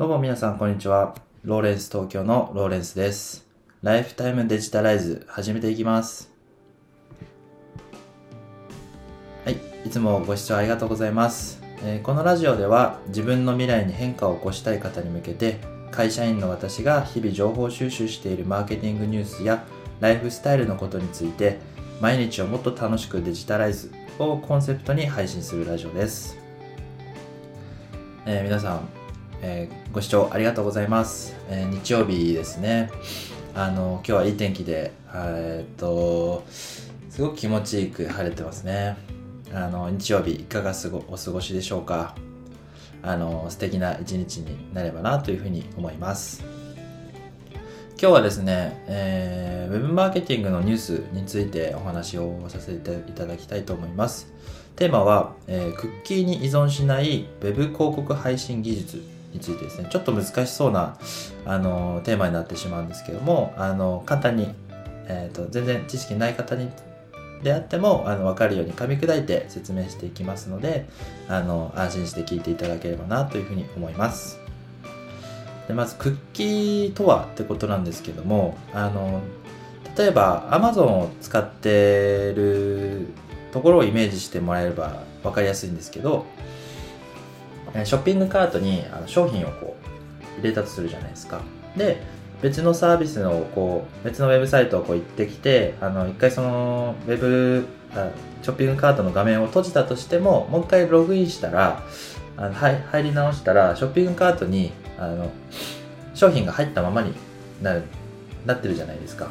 どうも皆さんこんにちは。ローレンス東京のローレンスです。ライフタイムデジタライズ始めていきます。はい、いつもご視聴ありがとうございます。えーこのラジオでは自分の未来に変化を起こしたい方に向けて会社員の私が日々情報収集しているマーケティングニュースやライフスタイルのことについて毎日をもっと楽しくデジタライズをコンセプトに配信するラジオです。えー皆さん、えーご視聴ありがとうございます、えー日曜日ですね。あの今日はいい天気でえっとすごく気持ちいいく晴れてますね。あの日曜日いかがすごお過ごしでしょうか。あの素敵な一日になればなというふうに思います。今日はですね、えーウェブマーケティングのニュースについてお話をさせていただきたいと思います。テーマは、えークッキーに依存しないウェブ広告配信技術。についてですね。ちょっと難しそうなあのテーマになってしまうんですけどもあの簡単に、えーと全然知識ない方にであってもあの分かるように噛み砕いて説明していきますのであの安心して聞いていただければなというふうに思います。でまずクッキーとはってことなんですけどもあの例えば Amazon を使ってるところをイメージしてもらえれば分かりやすいんですけどショッピングカートに商品をこう入れたとするじゃないですか。で別のサービスのこう別のウェブサイトをこう行ってきてあの一回そのウェブショッピングカートの画面を閉じたとしてももう一回ログインしたらあのはい入り直したらショッピングカートにあの商品が入ったままになるなってるじゃないですか。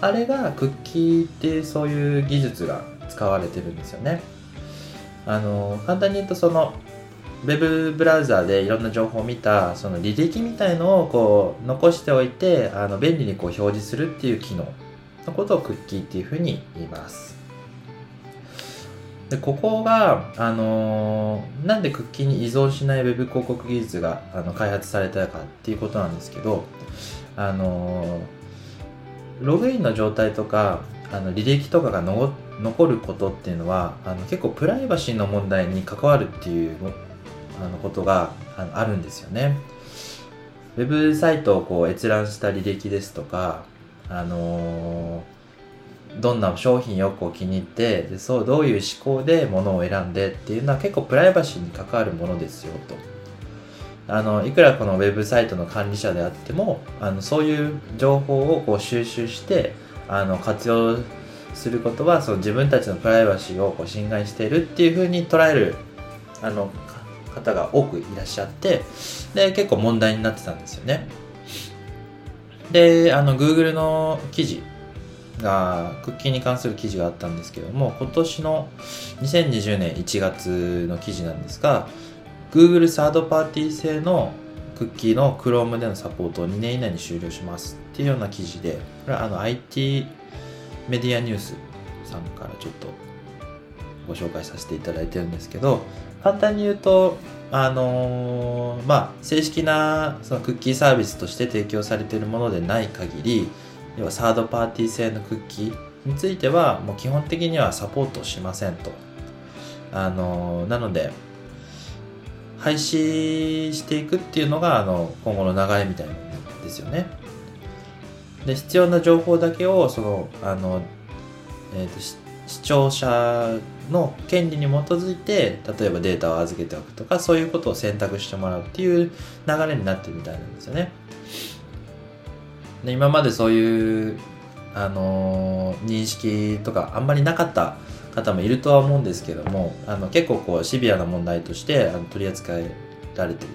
あれがクッキーってそういう技術が使われてるんですよね。あの簡単に言うとそのウェブブラウザーでいろんな情報を見たその履歴みたいのをこう残しておいてあの便利にこう表示するっていう機能のことをクッキーっていうふうに言います。でここが、あのーなんでクッキーに依存しないウェブ広告技術があの開発されたかっていうことなんですけど、あのーログインの状態とかあの履歴とかがの残ることっていうのはあの結構プライバシーの問題に関わるっていうあのことがあのあるんですよね。ウェブサイトをこう閲覧した履歴ですとか、あのーどんな商品をこう気に入ってでそうどういう思考で物を選んでっていうのは結構プライバシーに関わるものですよと。あのいくらこのウェブサイトの管理者であってもあのそういう情報をこう収集してあの活用することはその自分たちのプライバシーをこう侵害しているっていうふうに捉えるあの方が多くいらっしゃってで結構問題になってたんですよね。であの Google の記事がクッキーに関する記事があったんですけども今年の2020年1月の記事なんですが Google サードパーティー製のクッキーの Chrome でのサポートを2年以内に終了しますっていうような記事でこれはあの IT メディアニュースさんからちょっとご紹介させていただいてるんですけど簡単に言うとあのーまあ正式なそのクッキーサービスとして提供されているものでない限り要はサードパーティー製のクッキーについてはもう基本的にはサポートしませんと。あのーなので廃止していくっていうのがあの今後の流れみたいなんですよね。で必要な情報だけをそのあの、えーとし視聴者の権利に基づいて例えばデータを預けておくとかそういうことを選択してもらうっていう流れになってるみたいなんですよね。で今までそういう、あのー認識とかあんまりなかった方もいるとは思うんですけどもあの結構こうシビアな問題としてあの取り扱えられてる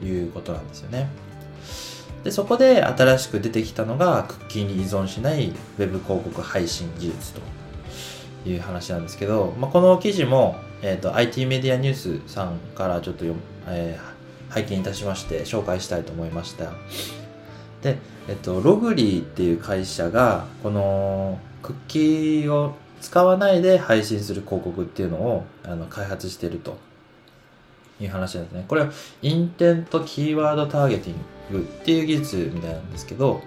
ということなんですよね。でそこで新しく出てきたのがクッキーに依存しないウェブ広告配信技術と。いう話なんですけど、まあ、この記事も、えー、と IT メディアニュースさんからちょっと、えー拝見いたしまして紹介したいと思いましたで、えっと、ログリーっていう会社がこのクッキーを使わないで配信する広告っていうのをあの開発してるという話なんですね。これはインテントキーワードターゲティングっていう技術みたいなんですけど、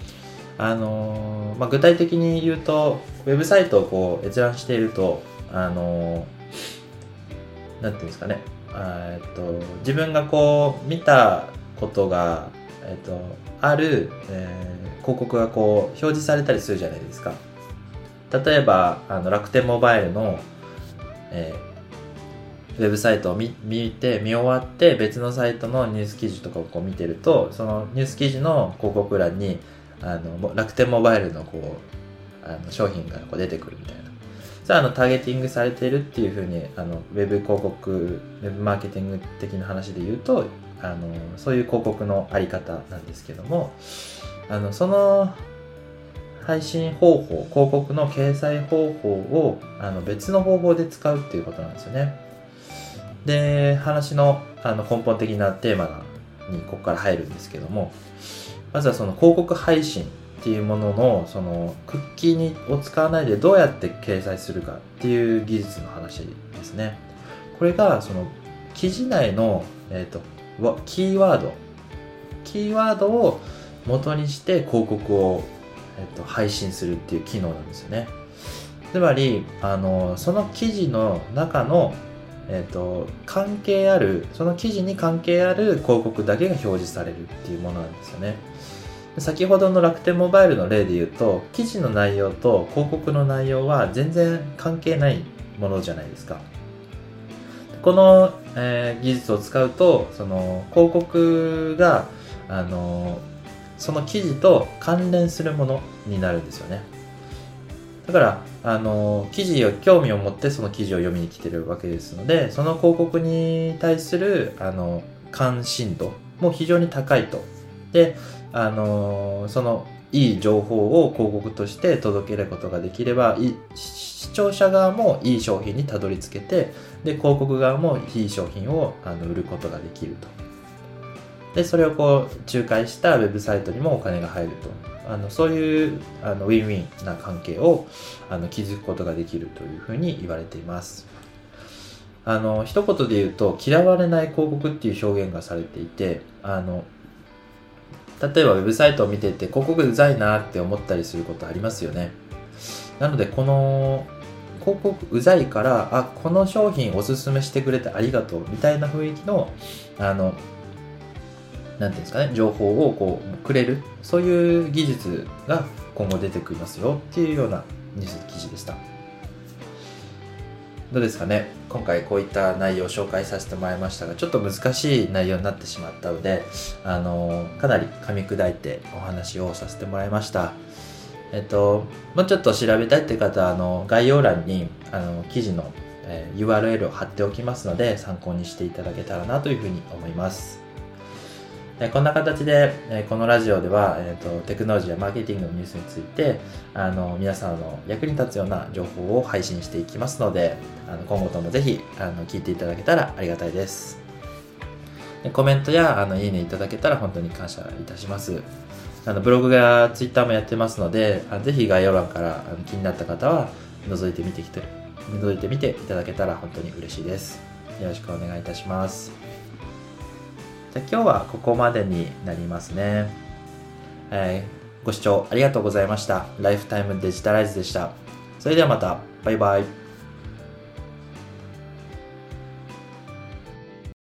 あのまあ、具体的に言うと、ウェブサイトをこう閲覧していると、あのーていうんですかね、えっと、自分がこう見たことが、えっと、ある、えー、広告がこう表示されたりするじゃないですか。例えばあの楽天モバイルの、えー、ウェブサイトを見見て見終わって別のサイトのニュース記事とかをこう見てるとそのニュース記事の広告欄にあの楽天モバイルのこうあの商品がこう出てくるみたいな。それはあのターゲティングされているっていうふうにあのウェブ広告ウェブマーケティング的な話で言うとあのそういう広告のあり方なんですけどもあのその配信方法広告の掲載方法をあの別の方法で使うっていうことなんですよね。で話のあの根本的なテーマにここから入るんですけどもまずはその広告配信っていうもののそのクッキーにを使わないでどうやって掲載するかっていう技術の話ですね。これがその記事内の、えーと、キーワード。キーワードを元にして広告を、えーと、配信するっていう機能なんですよね。つまりあのその記事の中のえーと関係あるその記事に関係ある広告だけが表示されるっていうものなんですよね。先ほどの楽天モバイルの例で言うと記事の内容と広告の内容は全然関係ないものじゃないですか。この、えー、技術を使うとその広告があのその記事と関連するものになるんですよね。だからあの記事を興味を持ってその記事を読みに来てるわけですのでその広告に対するあの関心度も非常に高いと。であのそのいい情報を広告として届けることができれば視聴者側もいい商品にたどり着けてで広告側もいい商品をあの売ることができると。でそれをこう仲介したウェブサイトにもお金が入ると。あのそういうあのウィンウィンな関係をあの築くことができるというふうに言われています。あの一言で言うと嫌われない広告っていう表現がされていてあの例えばウェブサイトを見てて広告うざいなって思ったりすることありますよね。なのでこの広告うざいからあこの商品おすすめしてくれてありがとうみたいな雰囲気のあのていうんですかね情報をこうくれるそういう技術が今後出てきますよっていうようなニュース記事でした。どうですかね？今回こういった内容を紹介させてもらいましたがちょっと難しい内容になってしまったのであのかなり噛み砕いてお話をさせてもらいました。えっともうちょっと調べたいって方はあの概要欄にあの記事の、URL を貼っておきますので参考にしていただけたらなというふうに思います。えこんな形で、えこのラジオでは、えーと、テクノロジーやマーケティングのニュースについてあの皆さんの役に立つような情報を配信していきますのであの今後ともぜひあの聞いていただけたらありがたいです。コメントやあのいいねいただけたら本当に感謝いたします。あのブログやツイッターもやってますのであぜひ概要欄からあの気になった方は覗いてみてきて覗いてみていただけたら本当に嬉しいです。よろしくお願いいたします。じゃ今日はここまでになりますね。えー、ご視聴ありがとうございました。ライフタイムデジタライズでした。それではまた。バイバイ。